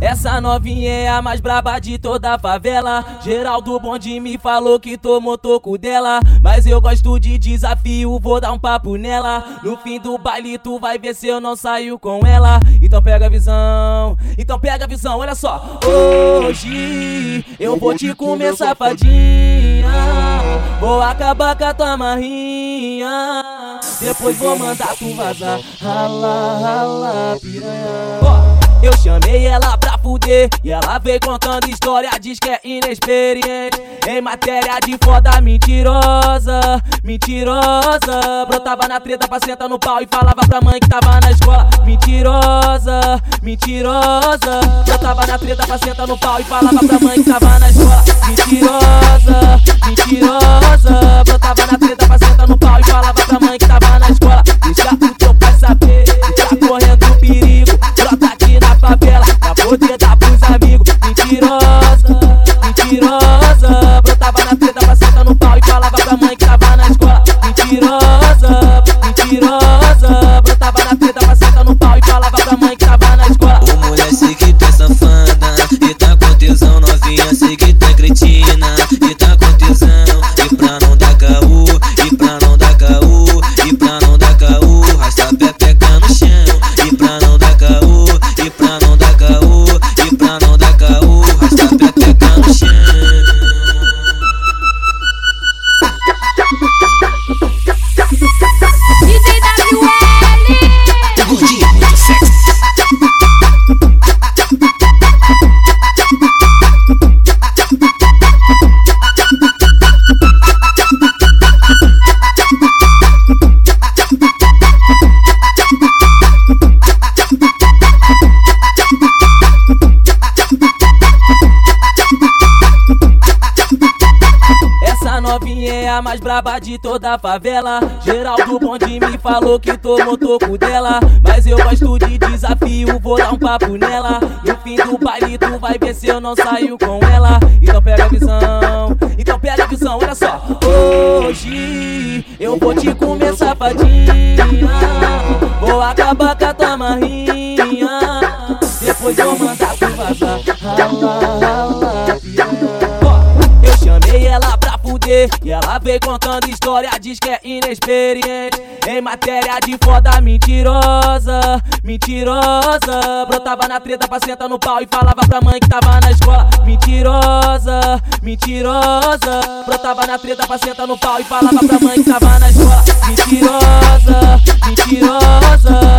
Essa novinha é a mais braba de toda a favela. Geraldo Bonde me falou que tomou toco dela. Mas eu gosto de desafio, vou dar um papo nela. No fim do baile, tu vai ver se eu não saio com ela. Então pega a visão, então pega a visão, olha só. Hoje eu vou te comer safadinha. Vou acabar com a tua marrinha. Depois vou mandar tu vazar. Rala, rala, piranha. Eu chamei ela fuder e ela veio contando história, diz que é inexperiente. Em matéria de foda mentirosa, mentirosa. Brotava na treta pra sentar no pau e falava pra mãe que tava na escola. Mentirosa, mentirosa. Brotava na treta pra sentar no pau e falava pra mãe que tava na escola. Mentirosa, mentirosa. Brotava na treta pra sentar no pau e falava pra mãe que tava na escola. Deixa mentirosa. Essa novinha é a mais braba de toda a favela. Geraldo Bonde me falou que tomou toco dela. Mas eu gosto de desafio, vou dar um papo nela. No fim do baile, tu vai ver se eu não saio com ela. Então pega a visão, então pega a visão, olha só. Hoje eu vou te comer safadinha. Vou acabar com a tua. Ela veio contando história, diz que é inexperiente. Em matéria de foda mentirosa, mentirosa. Brotava na treta pra sentar no pau e falava pra mãe que tava na escola. Mentirosa, mentirosa. Brotava na treta pra sentar no pau e falava pra mãe que tava na escola. Mentirosa, mentirosa.